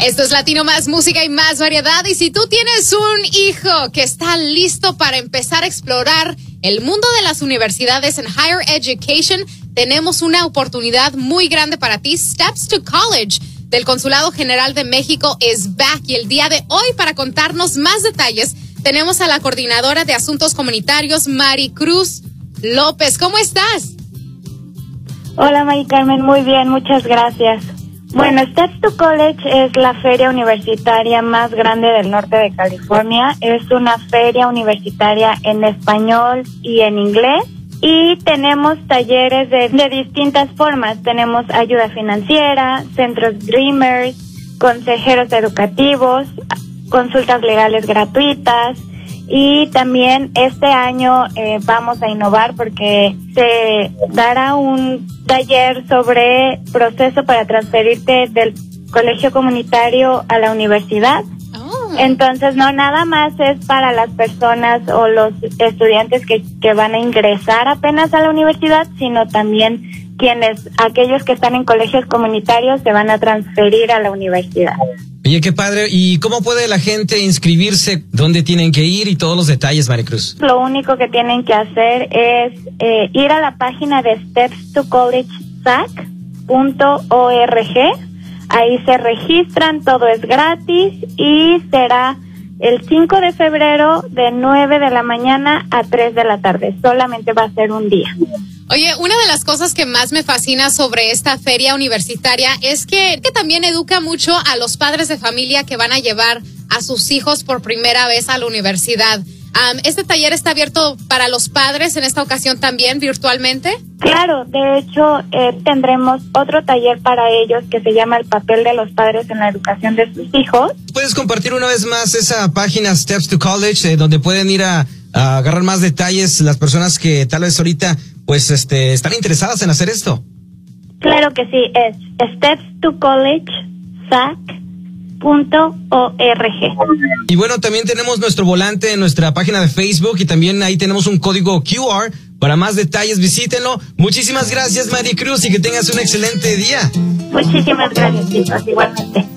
Esto es Latino Más Música y Más Variedad. Y si tú tienes un hijo que está listo para empezar a explorar el mundo de las universidades en Higher Education, tenemos una oportunidad muy grande para ti. Steps to College del Consulado General de México es back. Y el día de hoy, para contarnos más detalles, tenemos a la coordinadora de Asuntos Comunitarios, Mari Cruz López. ¿Cómo estás? Hola, Mari Carmen. Muy bien, muchas gracias. Bueno, Steps to College es la feria universitaria más grande del norte de California. Es una feria universitaria en español y en inglés. Y tenemos talleres de, de distintas formas. Tenemos ayuda financiera, centros Dreamers, consejeros educativos, consultas legales gratuitas, y también este año eh, vamos a innovar porque se dará un taller sobre proceso para transferirte del colegio comunitario a la universidad. Oh. Entonces, no nada más es para las personas o los estudiantes que, que van a ingresar apenas a la universidad, sino también quienes, aquellos que están en colegios comunitarios, se van a transferir a la universidad. Oye, qué padre. ¿Y cómo puede la gente inscribirse? ¿Dónde tienen que ir? Y todos los detalles, Maricruz. Lo único que tienen que hacer es eh, ir a la página de Steps to College Ahí se registran, todo es gratis y será el 5 de febrero de 9 de la mañana a 3 de la tarde. Solamente va a ser un día. Oye, una de las cosas que más me fascina sobre esta feria universitaria es que, que también educa mucho a los padres de familia que van a llevar a sus hijos por primera vez a la universidad. ¿Este taller está abierto para los padres en esta ocasión también virtualmente? Claro, de hecho eh, tendremos otro taller para ellos que se llama El papel de los padres en la educación de sus hijos. ¿Puedes compartir una vez más esa página Steps to College eh, donde pueden ir a, a agarrar más detalles las personas que tal vez ahorita pues este, están interesadas en hacer esto. Claro que sí, es steps to college Y bueno, también tenemos nuestro volante en nuestra página de Facebook y también ahí tenemos un código QR. Para más detalles, visítenlo. Muchísimas gracias, Mari Cruz, y que tengas un excelente día. Muchísimas gracias, chicos, igualmente.